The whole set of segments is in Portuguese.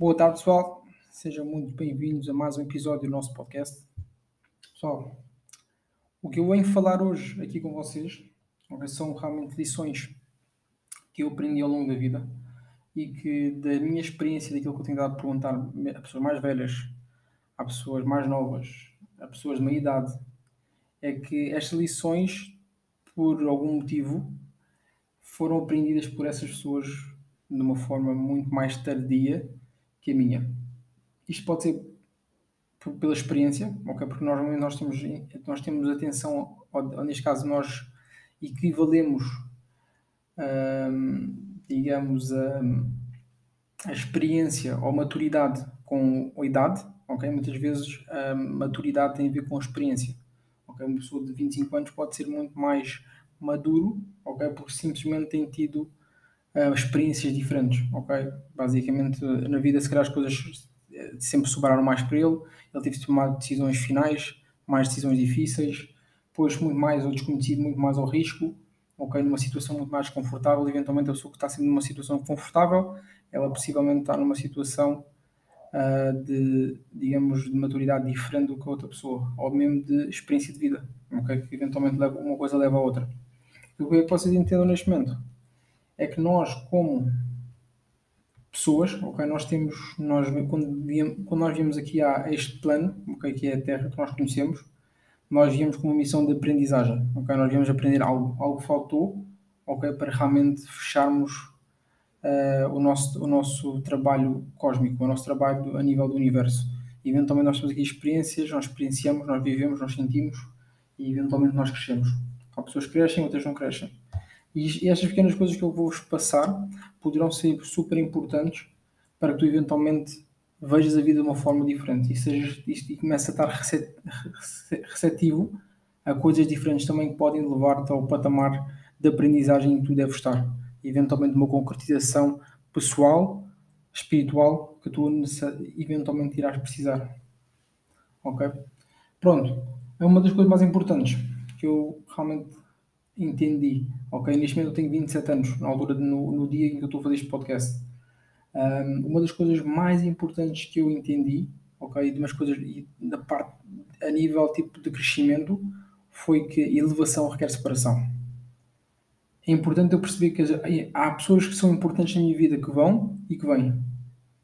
Boa tarde, pessoal. Sejam muito bem-vindos a mais um episódio do nosso podcast. Pessoal, o que eu venho falar hoje aqui com vocês são realmente lições que eu aprendi ao longo da vida e que, da minha experiência, daquilo que eu tenho dado a perguntar a pessoas mais velhas, a pessoas mais novas, a pessoas de meia idade, é que estas lições, por algum motivo, foram aprendidas por essas pessoas de uma forma muito mais tardia que a minha. Isto pode ser pela experiência, okay? porque nós, nós, temos, nós temos atenção, ou, neste caso nós equivalemos, hum, digamos, a, a, experiência ou maturidade com a idade, okay? muitas vezes a maturidade tem a ver com a experiência. Okay? Uma pessoa de 25 anos pode ser muito mais maduro, okay? porque simplesmente tem tido uh, experiências diferentes, ok? Basicamente, na vida, se calhar as coisas eh, sempre sobraram mais para ele, ele teve de tomar decisões finais, mais decisões difíceis, pôs muito mais ao desconhecido, muito mais ao risco, ok? Numa situação muito mais confortável, eventualmente a pessoa que está sempre numa situação confortável, ela possivelmente está numa situação uh, de, digamos, de maturidade diferente do que a outra pessoa, ou mesmo de experiência de vida, ok? Que eventualmente uma coisa leva a outra. O que é que vocês entendam neste momento? É que nós, como pessoas, ok, nós temos, nós, quando, nós viemos aqui a este plano, ok, que é a Terra que nós conhecemos, nós viemos com uma missão de aprendizagem, ok, nós viemos aprender algo, algo faltou, ok, para realmente fecharmos uh, o, nosso, o nosso trabalho cósmico, o nosso trabalho a nível do universo. E, eventualmente nós temos aqui experiências, nós experienciamos, nós vivemos, nós sentimos e eventualmente nós crescemos. Há pessoas que crescem, outras não crescem. E, estas pequenas coisas que eu vou-vos passar poderão ser super importantes para que tu eventualmente vejas a vida de uma forma diferente e, sejas, e, e comeces a estar receptivo a coisas diferentes também que podem levar-te ao patamar de aprendizagem em que tu deves estar. E, eventualmente uma concretização pessoal, espiritual, que tu eventualmente irás precisar. Ok? Pronto. É uma das coisas mais importantes que eu realmente entendi, ok, neste momento eu tenho 27 anos, na altura, no, no dia em que eu estou a fazer este podcast. Um, uma das coisas mais importantes que eu entendi, ok, de umas coisas da parte a nível tipo de crescimento, foi que elevação requer separação. É importante eu perceber que há pessoas que são importantes na minha vida que vão e que vêm.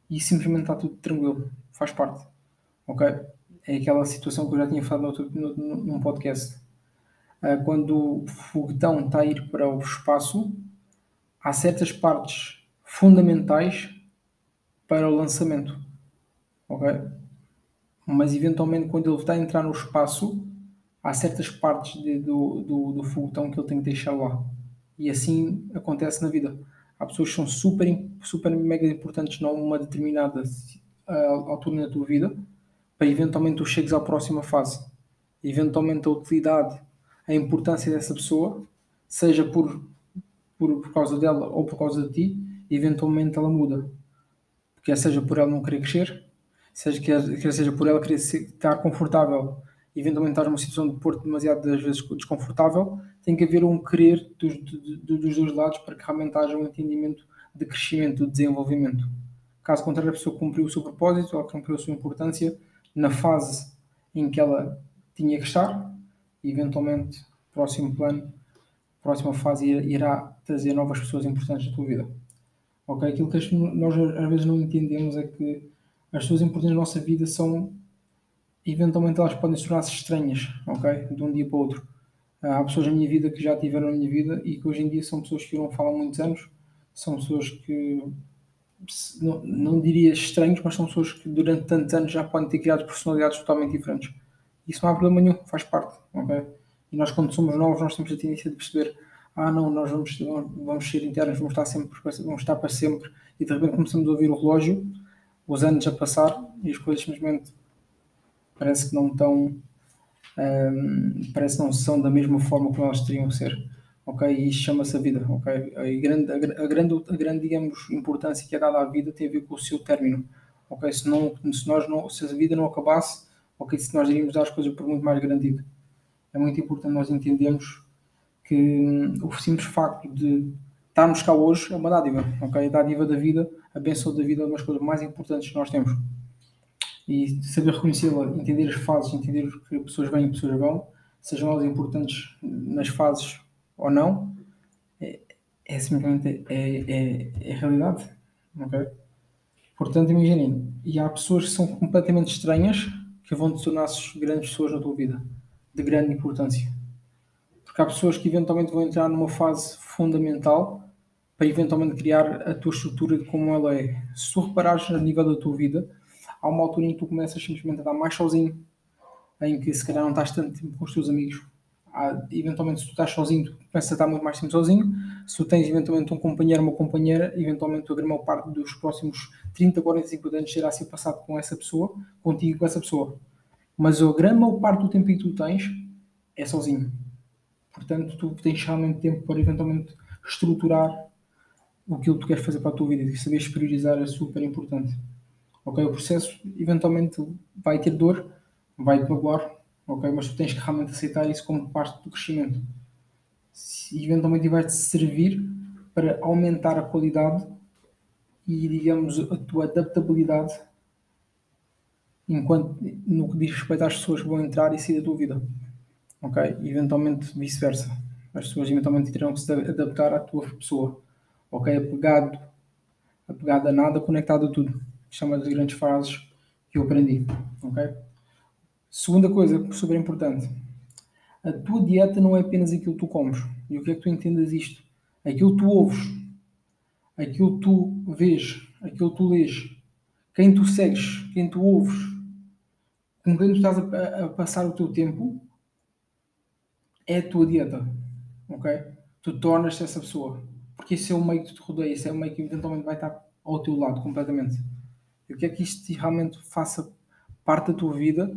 E simplesmente está tudo tranquilo, faz parte. Ok? É aquela situação que eu já tinha falado num podcast quando o foguetão está a ir para o espaço, há certas partes fundamentais para o lançamento. Ok? Mas eventualmente, quando ele está a entrar no espaço, há certas partes de, do, do, do foguetão que ele tem que deixar lá. E assim acontece na vida. Há pessoas que são super, super mega importantes numa determinada uh, altura na tua vida, para eventualmente tu chegues à próxima fase. Eventualmente a utilidade a importância dessa pessoa, seja por, por, por causa dela ou por causa de ti, eventualmente ela muda. Quer seja por ela não querer crescer, seja, quer, quer seja por ela querer estar confortável, eventualmente estar numa situação de pôr demasiado das vezes desconfortável, tem que haver um querer dos, dos dois lados para que realmente haja um entendimento de crescimento, de desenvolvimento. Caso contrário, a pessoa cumpriu o seu propósito, ela cumpriu a sua importância na fase em que ela tinha que estar, eventualmente, próximo plano, próxima fase irá trazer novas pessoas importantes na tua vida. Ok? Aquilo que nós às vezes não entendemos é que as pessoas importantes na nossa vida são, eventualmente, elas podem se tornar-se estranhas, ok? De um dia para o outro. Há pessoas na minha vida que já tiveram na minha vida e que hoje em dia são pessoas que eu não falo há muitos anos, são pessoas que não, não diria estranhos, mas são pessoas que durante tantos anos já podem ter criado personalidades totalmente diferentes. Isso não há problema nenhum, faz parte. Okay? E nós, quando somos novos, nós temos a tendência de perceber: ah, não, nós vamos, vamos ser internos, vamos estar, sempre, vamos estar para sempre. E de repente começamos a ouvir o relógio, os anos a passar e as coisas simplesmente parece que não estão. Um, parece que não são da mesma forma como elas teriam que ser. Ok? E isto chama-se a vida. Ok? A grande, a, grande, a grande, digamos, importância que é dada à vida tem a ver com o seu término. Ok? Se, não, se, nós não, se a vida não acabasse ok, se nós iríamos dar as coisas por muito mais garantido. É muito importante nós entendermos que hum, o simples facto de estarmos cá hoje é uma dádiva, ok? A dádiva da vida, a benção da vida é uma das coisas mais importantes que nós temos. E saber reconhecê-la, entender as fases, entender que pessoas vêm e pessoas vão, sejam elas importantes nas fases ou não, é, é simplesmente é, é, é realidade, ok? Portanto, imaginem, e há pessoas que são completamente estranhas que vão te tornar-se grandes pessoas na tua vida, de grande importância. Porque há pessoas que eventualmente vão entrar numa fase fundamental para eventualmente criar a tua estrutura de como ela é. Se tu reparares a nível da tua vida, há uma altura em que tu começas simplesmente a estar mais sozinho, em que se calhar não estás tanto tempo com os teus amigos. Eventualmente, se tu estás sozinho, tu começas a estar muito mais tempo sozinho. Se tu tens eventualmente um companheiro ou uma companheira, eventualmente a grande parte dos próximos 30, 45 anos será ser passado com essa pessoa, contigo com essa pessoa. Mas a grande maior parte do tempo que tu tens é sozinho. Portanto, tu tens realmente tempo para eventualmente estruturar o que tu queres fazer para a tua vida e saberes priorizar é super importante. Ok? O processo eventualmente vai ter dor, vai te magoar, ok? Mas tu tens que realmente aceitar isso como parte do crescimento. E eventualmente vai-te servir para aumentar a qualidade e, digamos, a tua adaptabilidade enquanto no que diz respeito às pessoas que vão entrar e sair da tua vida. Ok? Eventualmente vice-versa. As pessoas eventualmente terão que se adaptar à tua pessoa. Ok? Apegado, apegado a nada, conectado a tudo. Isto é uma das grandes frases que eu aprendi. Ok? Segunda coisa super importante. A tua dieta não é apenas aquilo que tu comes. E o que é que tu entendes isto? Aquilo que tu ouves, aquilo que tu vês, aquilo que tu lês, quem tu segues, quem tu ouves, com quem tu estás a, a passar o teu tempo, é a tua dieta. Ok? Tu tornas-te essa pessoa. Porque esse é o meio que te rodeia, esse é o meio que eventualmente vai estar ao teu lado completamente. Eu quero que isto realmente faça parte da tua vida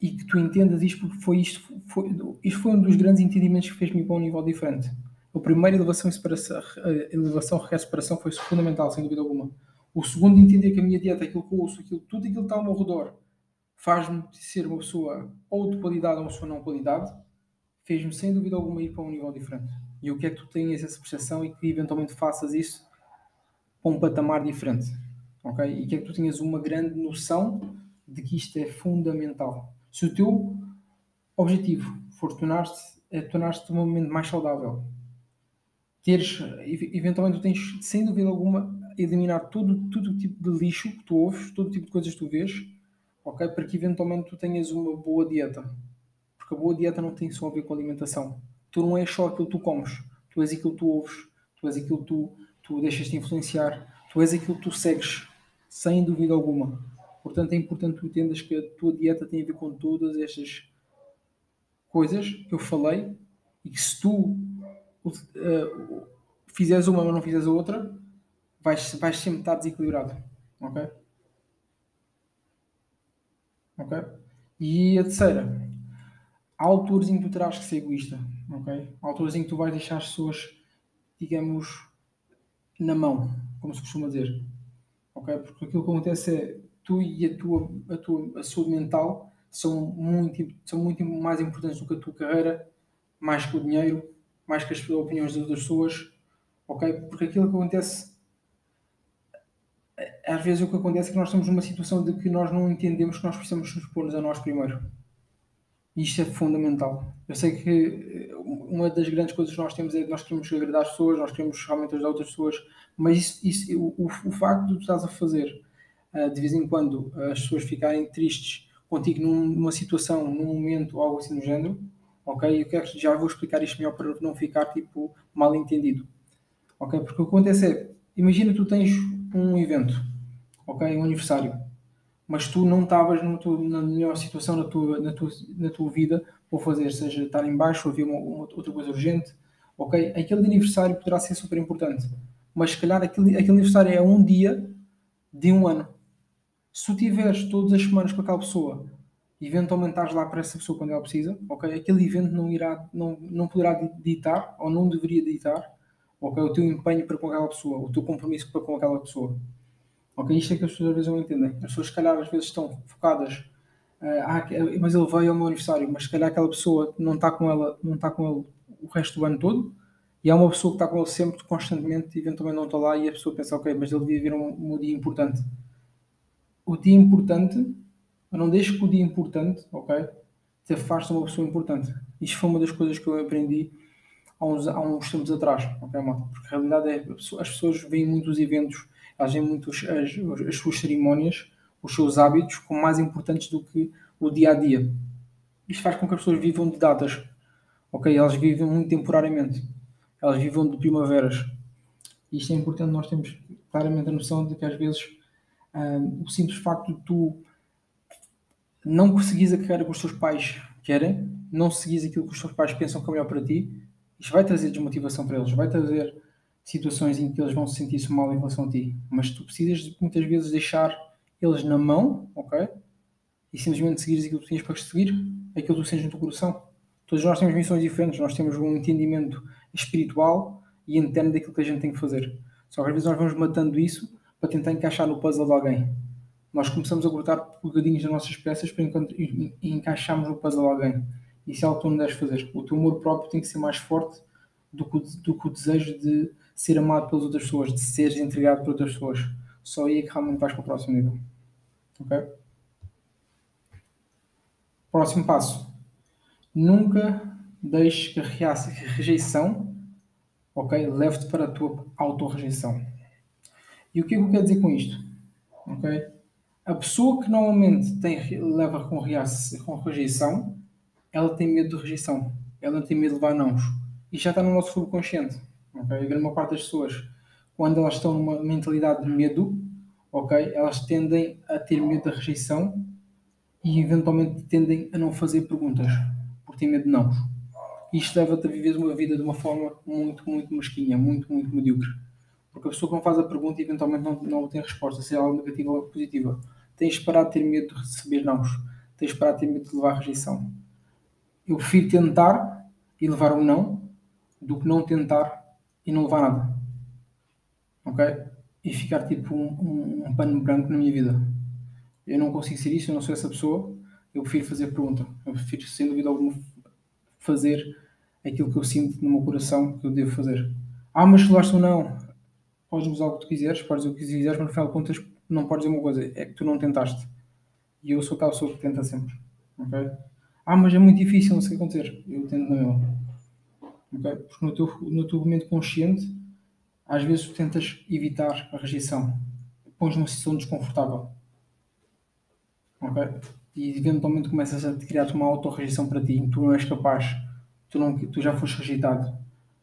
e que tu entendas isto porque foi isto, foi, isto foi um dos grandes entendimentos que fez-me para um nível diferente. O primeiro, elevação e separação, elevação, separação, foi fundamental, sem dúvida alguma. O segundo, entender que a minha dieta, aquilo que eu ouço, aquilo, tudo aquilo que está ao meu redor, faz-me ser uma pessoa ou de qualidade ou uma pessoa não qualidade, fez-me sem dúvida alguma ir para um nível diferente. E eu quero que tu tenhas essa percepção e que eventualmente faças isso para um patamar diferente. Ok? E quero que tu tenhas uma grande noção de que isto é fundamental. Se o teu objetivo for tornar-te é tornar-te um momento mais saudável, teres, eventualmente tu tens, sem dúvida alguma, eliminar todo, todo tipo de lixo que tu ouves, todo tipo de coisas que tu vês, ok? Para que eventualmente tu tenhas uma boa dieta. Porque a boa dieta não tem só a ver com alimentação. Tu não és só aquilo que tu comes, tu és aquilo que tu ouves, tu és aquilo que tu, tu deixas-te influenciar, tu és aquilo que tu segues, sem dúvida alguma. Portanto, é importante que tu entendas que a tua dieta tem a ver com todas estas coisas que eu falei e que se tu uh, fizeres uma ou não fizeres a outra, vais, vais sempre estar desequilibrado. Ok? Ok? E a terceira, há alturas em que tu terás que ser egoísta. Ok? Há alturas em que tu vais deixar as pessoas, digamos, na mão, como se costuma dizer. Ok? Porque aquilo que acontece é tu e a tua, a tua a saúde mental são muito, são muito mais importantes do que a tua carreira, mais que o dinheiro, mais que as opiniões das outras pessoas, ok? Porque aquilo que acontece, às vezes o que acontece é que nós estamos numa situação de que nós não entendemos que nós precisamos nos pôr a nós primeiro. Isto é fundamental. Eu sei que uma das grandes coisas que nós temos é que nós queremos agradar as pessoas, nós queremos realmente ajudar outras pessoas, mas isso, isso o, o, facto de tu estás a fazer de vez em quando uh, as pessoas ficarem tristes contigo numa situação, num momento, algo assim do género, ok? Eu quero, já vou explicar isto melhor para não ficar tipo mal entendido, ok? Porque o que acontece é, imagina tu tens um evento, ok? Um aniversário, mas tu não estavas na melhor situação na tua, na tua, na tua vida para fazer, seja estar em baixo haver uma, uma, outra coisa urgente, ok? Aquele aniversário poderá ser super importante, mas se calhar aquele, aquele aniversário é um dia de um ano. Se tu tiveres todas as semanas com aquela pessoa, eventualmente estás lá para essa pessoa quando ela precisa, ok? Aquele evento não irá, não, não poderá ditar ou não deveria ditar, ok? O teu empenho para com aquela pessoa, o teu compromisso para com aquela pessoa. Ok? Isto é que as pessoas às vezes não entendem. As pessoas, se calhar, às vezes estão focadas. Uh, ah, mas ele veio ao meu aniversário, mas se calhar aquela pessoa não está com ela, não está com ele o resto do ano todo E há uma pessoa que está com ele sempre, constantemente, e eventualmente não está lá, e a pessoa pensa, ok, mas ele devia vir um, um dia importante. O dia importante, não deixe que o dia importante, ok, te afaste uma pessoa importante. Isto foi uma das coisas que eu aprendi há uns, há uns tempos atrás, ok? Porque a realidade é, as pessoas veem muitos eventos, elas veem muito as, as suas cerimónias, os seus hábitos, como mais importantes do que o dia a dia. Isto faz com que as pessoas vivam de datas, ok? Elas vivem muito temporariamente, elas vivem de primaveras. Isto é importante, nós temos claramente a noção de que às vezes um, o simples facto de tu não conseguires a carreira que os teus pais querem, não seguires aquilo que os teus pais pensam que é melhor para ti, isto vai trazer desmotivação para eles, vai trazer situações em que eles vão se sentir mal em relação a ti. Mas tu precisas muitas vezes deixar eles na mão, ok? E simplesmente seguires aquilo que tu tens para seguir, aquilo que tu sentes no teu coração. Todos nós temos missões diferentes, nós temos um entendimento espiritual e interno daquilo que a gente tem que fazer. Só que às vezes nós vamos matando isso para tentar encaixar no puzzle de alguém. Nós começamos a cortar bocadinhos das nossas peças para encaixarmos no puzzle de alguém. Isso é algo que tu não deves fazer. O teu amor próprio tem que ser mais forte do que, o, do que o desejo de ser amado pelas outras pessoas, de seres entregado por outras pessoas. Só aí é que realmente vais para o próximo nível. Ok? Próximo passo. Nunca deixes que a rejeição ok, leve-te para a tua autorrejeição. E o que é que eu quero dizer com isto? Ok? A pessoa que normalmente tem, leva com, com rejeição, ela tem medo de rejeição. Ela tem medo de levar nãos. E já está no nosso subconsciente. Okay? A grande parte das pessoas, quando elas estão numa mentalidade de medo, ok, elas tendem a ter medo da rejeição e eventualmente tendem a não fazer perguntas, porque têm medo de não. Isto leva-te a viver uma vida de uma forma muito, muito mesquinha, muito, muito medíocre. Porque a pessoa que não faz a pergunta eventualmente não, não tem resposta, seja algo negativa ou positiva. Tens parar de ter medo de receber não. Tens parar de ter medo de levar rejeição. Eu prefiro tentar e levar um não do que não tentar e não levar nada. Ok? E ficar tipo um, um, um pano branco na minha vida. Eu não consigo ser isso, eu não sou essa pessoa. Eu prefiro fazer pergunta. Eu prefiro, sem dúvida alguma, fazer aquilo que eu sinto no meu coração que eu devo fazer. Ah, mas se levaste ou não, podes usar o que tu quiseres, podes dizer o que quiseres, mas no final de contas não podes dizer uma coisa, é que tu não tentaste. E eu sou aquela pessoa que tenta sempre. Ok? Ah, mas é muito difícil, não sei o que acontecer. Eu tento na mesma. Porque no teu, no teu momento consciente, às vezes tu tentas evitar a rejeição. Pões numa situação desconfortável. Ok? E eventualmente começas a criar uma auto-rejeição para ti. Tu não és capaz. Tu, não, tu já foste rejeitado.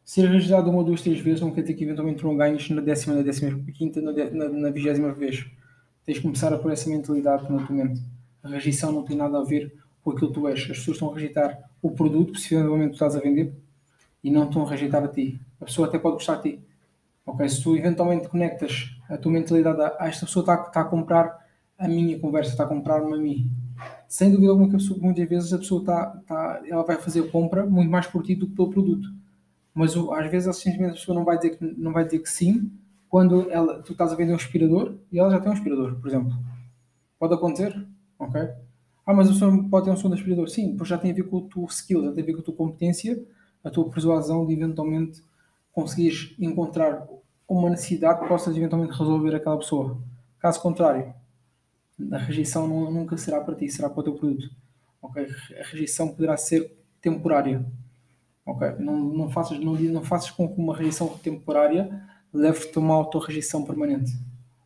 Ser rejeitado uma, duas, três vezes não quer dizer que eventualmente tu não ganhes na décima, na décima quinta, na, na, na vigésima vez. Tens de começar a pôr essa mentalidade na tua mente. A rejeição não tem nada a ver com aquilo que tu és. As pessoas estão a rejeitar o produto, possivelmente tu estás a vender, e não estão a rejeitar a ti. A pessoa até pode gostar de ti. Ok? Se tu eventualmente conectas a tua mentalidade a, a esta pessoa está, está a comprar a minha conversa, está a comprar-me a mim. Sem dúvida alguma que pessoa, muitas vezes a pessoa está, está, ela vai fazer a compra muito mais por ti do que pelo produto. Mas às vezes simplesmente a pessoa não vai dizer que, não vai dizer que sim quando ela, tu estás a vender um aspirador e ela já tem um aspirador, por exemplo. Pode acontecer, ok? Ah, mas a pessoa pode ter um som de aspirador. Sim, pois já tem a ver com o teu skill, já tem a ver com a tua competência, a tua persuasão de eventualmente conseguires encontrar uma necessidade que possas eventualmente resolver aquela pessoa. Caso contrário, a rejeição nunca será para ti, será para o teu produto. Okay? A rejeição poderá ser temporária. Okay? Não, não, faças, não, não faças com que uma rejeição temporária leve-te a uma autorrejeição permanente.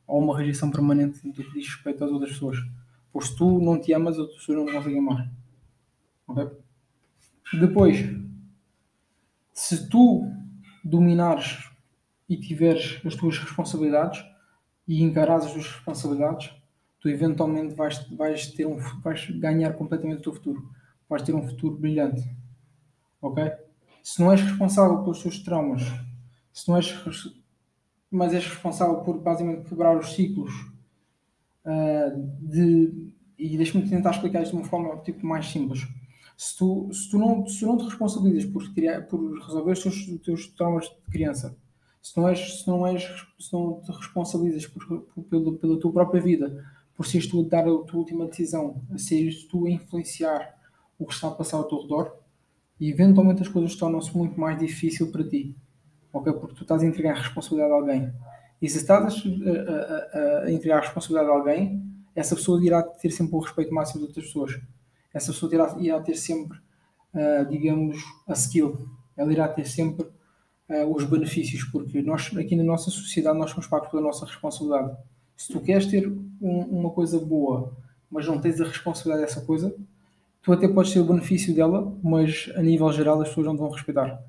Ou uma rejeição permanente do que diz respeito às outras pessoas. Pois se tu não te amas, as outras pessoas não conseguem amar. Okay? Depois, se tu dominares e tiveres as tuas responsabilidades e encarares as tuas responsabilidades, tu eventualmente vais, vais, ter um, vais ganhar completamente o teu futuro. Vais ter um futuro brilhante. Ok? Se não és responsável pelos teus traumas, se não és mas és responsável por basicamente quebrar os ciclos uh, de e deixa-me tentar explicar isto de uma forma tipo mais simples. Se tu, se tu, não, se tu não te responsabilizas por, criar, por resolver os teus, os teus traumas de criança, se não, és, se não, és, se não te responsabilizas por, por, pela, pela tua própria vida, por seres tu a dar a tua última decisão, seres tu a influenciar o que está a passar ao teu redor, e eventualmente as coisas tornam-se muito mais difícil para ti. ok? Porque tu estás a entregar a responsabilidade a alguém. E se estás a, a, a entregar a responsabilidade a alguém, essa pessoa irá ter sempre o respeito máximo de outras pessoas. Essa pessoa irá, irá ter sempre, uh, digamos, a skill. Ela irá ter sempre uh, os benefícios, porque nós, aqui na nossa sociedade, nós somos pagos pela nossa responsabilidade. Se tu queres ter um, uma coisa boa, mas não tens a responsabilidade dessa coisa, tu até podes ter o benefício dela, mas a nível geral as pessoas não vão respeitar.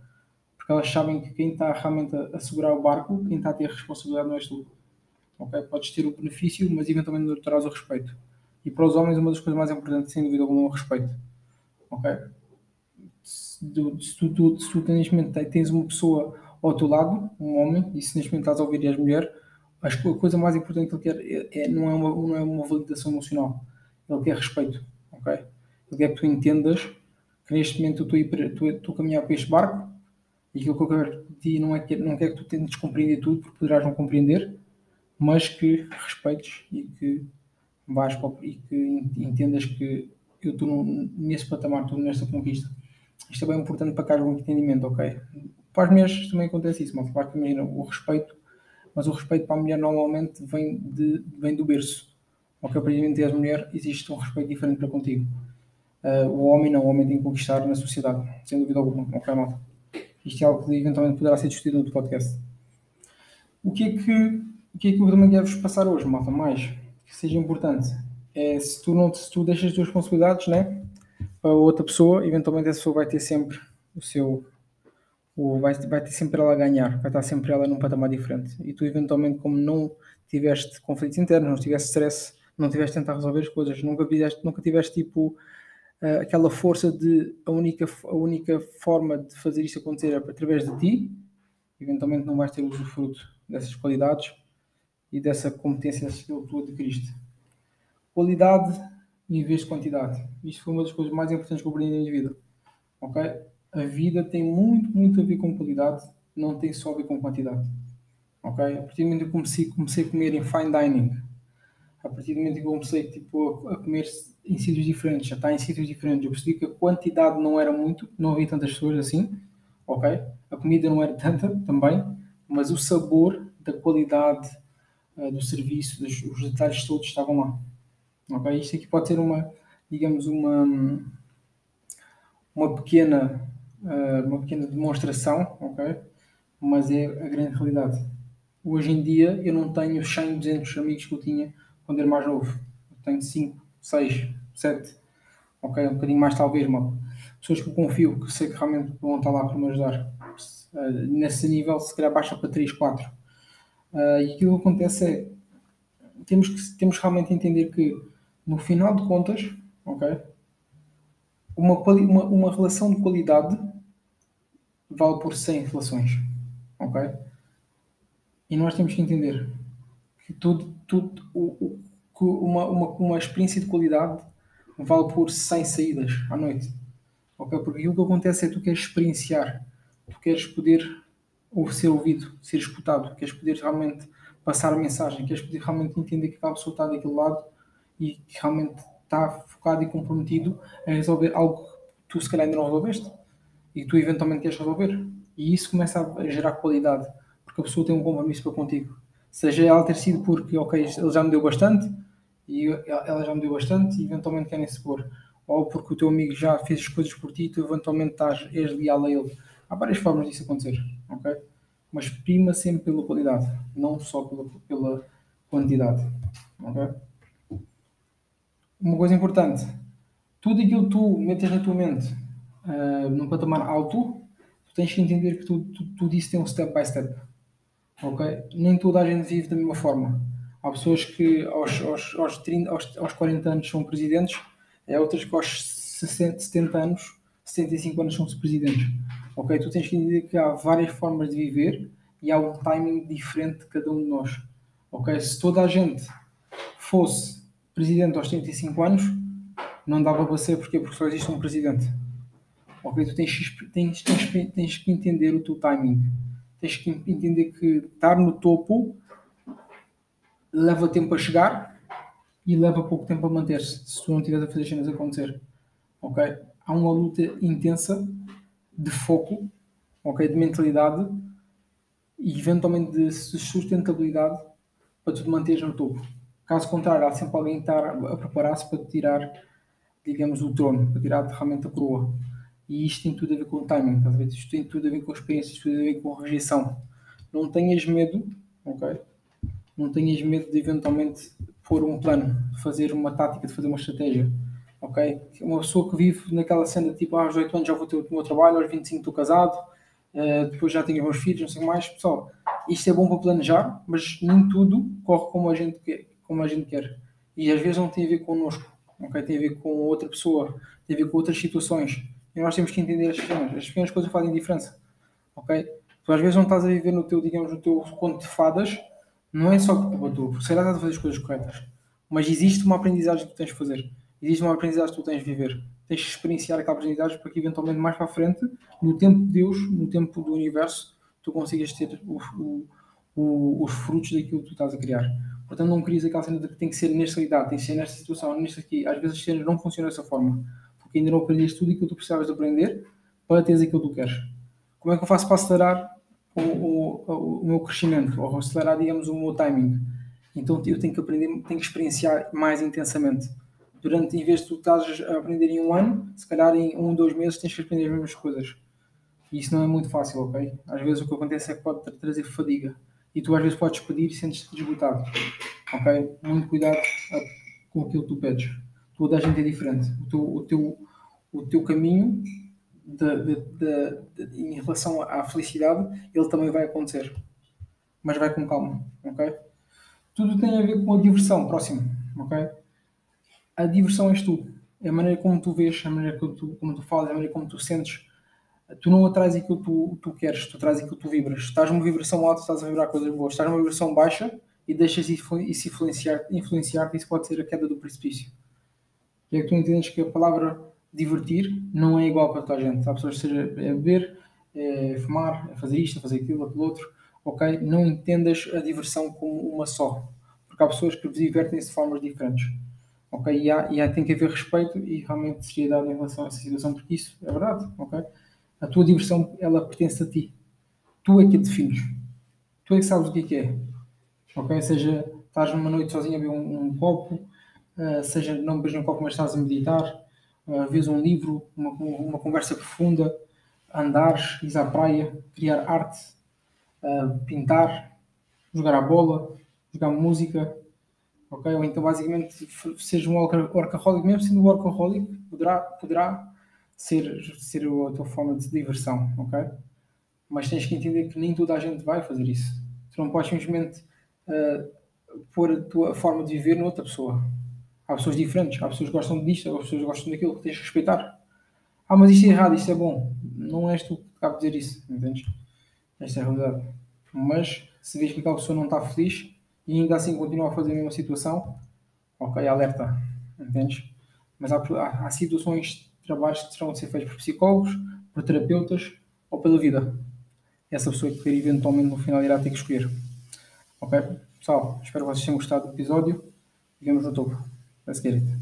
Porque elas sabem que quem está realmente a, segurar o barco, quem está a ter a responsabilidade não és tu. Okay? Podes ter o benefício, mas eventualmente não terás o respeito. E para os homens, uma das coisas mais importantes, sem dúvida alguma, é o respeito. Ok? Se tu, se tu, tu, se tu momento tens uma pessoa ao teu lado, um homem, e se neste momento estás a ouvir e és mulher, acho que a coisa mais importante que ele quer é, é, não, é uma, não é uma validação emocional. Ele quer respeito. Ok? Quer que tu entendas que neste momento eu estou a caminhar para este barco e aquilo que eu quero ti não é que, não quer que tu tentes compreender tudo, porque poderás não compreender, mas que respeites e que vais para, e que entendas que eu estou nesse patamar, estou nesta conquista. Isto é bem importante para haja um entendimento, ok? Para as mulheres também acontece isso, mas imagina o respeito, mas o respeito para a mulher normalmente vem, de, vem do berço. Ok, a partir do momento que és mulher, existe um respeito diferente para contigo. Uh, o homem não, o homem tem que conquistar na sociedade, sem dúvida alguma, ok, malta? Isto é algo que eventualmente poderá ser discutido no podcast. O que é que, o que, é que eu também quero-vos passar hoje, malta, mais que seja importante? É se tu, não, se tu deixas as tuas responsabilidades né, para outra pessoa, eventualmente essa pessoa vai ter sempre o seu. O, vai, vai ter sempre ela a ganhar, vai estar sempre ela num patamar diferente. E tu, eventualmente, como não tiveste conflitos internos, não tiveste stress, não tiveste tentar resolver as coisas, nunca, fizeste, nunca tiveste tipo uh, aquela força de a única, a única forma de fazer isto acontecer é através de ti, eventualmente não vais ter o fruto dessas qualidades e dessa competência que tu adquiriste. Qualidade em vez de quantidade. Isto foi uma das coisas mais importantes que eu aprendi na minha vida. Ok? A vida tem muito, muito a ver com qualidade, não tem só a ver com quantidade. Ok? A partir do momento que eu comecei, comecei a comer em fine dining, a partir do momento que eu comecei tipo, a comer em sítios diferentes, já está em sítios diferentes, eu percebi que a quantidade não era muito, não havia tantas pessoas assim, ok? A comida não era tanta também, mas o sabor da qualidade uh, do serviço, dos, os detalhes todos estavam lá, ok? Isto aqui pode ser uma, digamos, uma, uma pequena, uh, uma pequena demonstração, ok? Mas é a grande realidade. Hoje em dia eu não tenho os 100, 200 amigos que eu tinha quando era mais novo. Eu tenho 5, 6, 7, ok? Um bocadinho mais talvez, mal. Pessoas que eu confio, que sei que realmente vão estar lá para me ajudar. Uh, nesse nível, se calhar baixa para 3, 4. Uh, e aquilo que acontece é, temos que temos realmente entender que, no final de contas, ok? Uma, uma, uma relação de qualidade vale por 100 relações, ok? E nós temos que entender que tudo, tudo o, o, uma, uma, uma experiência de qualidade vale por 100 saídas à noite. Okay? Porque o que acontece é que tu queres experienciar, tu queres poder ou ser ouvido, ser escutado, queres poder realmente passar a mensagem, queres poder realmente entender que aquela pessoa está daquele lado e que realmente está focado e comprometido a resolver algo que tu se calhar ainda não resolveste e que tu eventualmente queres resolver. E isso começa a gerar qualidade, porque a pessoa tem um compromisso para contigo. Seja ela ter sido porque, ok, ele já me deu bastante e ela já me deu bastante e eventualmente querem se pôr. Ou porque o teu amigo já fez as coisas por ti e tu eventualmente estás, és a ele. Há várias formas disso acontecer, ok? Mas prima sempre pela qualidade, não só pela, pela quantidade, ok? Uma coisa importante, tudo aquilo que tu metes na tua mente uh, num patamar alto, tu tens que entender que tudo, tudo, tudo isso tem um step by step ok? Nem toda a gente vive da mesma forma. Há pessoas que aos, aos, aos, 30, aos, aos 40 anos são presidentes, é outras que aos 60, 70 anos, 75 anos são presidentes. Ok? Tu tens que entender que há várias formas de viver e há um timing diferente de cada um de nós. Ok? Se toda a gente fosse presidente aos 35 anos, não dava para ser porque, porque só existe um presidente. Ok? Tu tens, tens, tens, tens que entender o teu timing tens que entender que estar no topo leva tempo a chegar e leva pouco tempo a manter-se, se tu não estiveres a fazer as cenas acontecer. Ok? Há uma luta intensa de foco, ok? De mentalidade e eventualmente de sustentabilidade para tu te manteres no topo. Caso contrário, há sempre alguém a preparar-se para tirar, digamos, o trono, para tirar realmente a coroa. E isto tem tudo a ver com o timing, estás? Isto tem tudo a ver com a experiência, isto tem tudo a ver com a rejeição. Não tenhas medo, ok? Não tenhas medo de eventualmente pôr um plano, de fazer uma tática, de fazer uma estratégia, ok? Uma pessoa que vive naquela cena tipo, ah, aos 18 anos já vou ter o meu trabalho, aos 25 estou casado, uh, depois já tenho meus filhos, não sei mais. Pessoal, isto é bom para planejar, mas nem tudo corre como a gente quer. Como a gente quer. E às vezes não tem a ver connosco, ok? Tem a ver com outra pessoa, tem a ver com outras situações. E nós temos que entender as pequenas. As pequenas coisas fazem diferença, ok? Tu às vezes não estás a viver no teu, digamos, no teu conto de fadas, não é só por culpa tua, porque se calhar estás a fazer as coisas corretas. Mas existe uma aprendizagem que tu tens de fazer. Existe uma aprendizagem que tu tens de viver. Tens de experienciar aquela aprendizagem para que eventualmente mais para a frente, no tempo de Deus, no tempo do universo, tu consigas ter o, o, o, os frutos daquilo que tu estás a criar. Portanto, não crias aquela cena de que tem que ser nesta idade, tem que ser nesta situação, nesta aqui. Às vezes as cenas não funcionam dessa forma, porque ainda não aprendeste tudo aquilo que tu precisavas de aprender para teres aquilo que tu queres. Como é que eu faço para acelerar o, o, o meu crescimento, ou acelerar, digamos, o meu timing? Então eu tenho que aprender, tenho que experienciar mais intensamente. Durante, em vez de tu estás a aprender em um ano, se calhar em um, dois meses tens que aprender as mesmas coisas. E isso não é muito fácil, ok? Às vezes o que acontece é que pode trazer fadiga. E tu às vezes podes pedir e sentes-te desbotado. Ok? Muito cuidado com aquilo que tu pedes. Toda a gente é diferente. O teu, o teu, o teu caminho de, de, de, em relação à felicidade, ele também vai acontecer. Mas vai com calma. Ok? Tudo tem a ver com a diversão. Próximo. Ok? A diversão és tu. É a maneira como tu vês, a maneira como tu, como tu falas, a maneira como tu sentes tu não atrás aquilo que tu, tu queres, tu traz aquilo que tu vibras. Estás numa vibração alta, estás a vibrar coisas boas. Estás numa vibração baixa e deixas isso influenciar, influenciar isso pode ser a queda do precipício. É que tu entendes que a palavra divertir não é igual para toda a gente. Há pessoas que seja é beber, é fumar, é fazer isto, é fazer aquilo, aquilo outro. Ok? Não entendas a diversão como uma só. Porque há pessoas que divertem-se de formas diferentes. Ok? E, há, e há, tem que haver respeito e realmente seriedade em relação a essa situação, porque isso é verdade. Ok? A tua diversão, ela pertence a ti. Tu é que a defines. Tu é que sabes o que é que é. Ok? Seja, estás numa noite sozinho a beber um, um copo, uh, seja não bebes um copo, mas estás a meditar, uh, vês um livro, uma, uma conversa profunda, andares, ir à praia, criar arte, uh, pintar, jogar a bola, jogar música, ok? Ou então basicamente seja um workaholic, mesmo sendo workaholic, poderá, poderá ser, ser a tua forma de diversão, ok? Mas tens que entender que nem toda a gente vai fazer isso. Tu não podes simplesmente uh, pôr a tua forma de viver noutra pessoa. Há pessoas diferentes, há pessoas que gostam disto, há pessoas que gostam daquilo, que tens que respeitar. Ah, mas isto é errado, isto é bom. Não és tu que acaba de dizer isso, entendes? Esta é a realidade. Mas se vês que aquela pessoa não está feliz e ainda assim continua a fazer a mesma situação, ok, alerta, entendes? Mas há, há, há situações trabalhos que terão de ser feitos por psicólogos, por terapeutas ou pela vida. Essa pessoa que eventualmente no final irá ter que escolher. Ok? Pessoal, espero que vocês tenham gostado do episódio. Vemos no topo. Let's get it.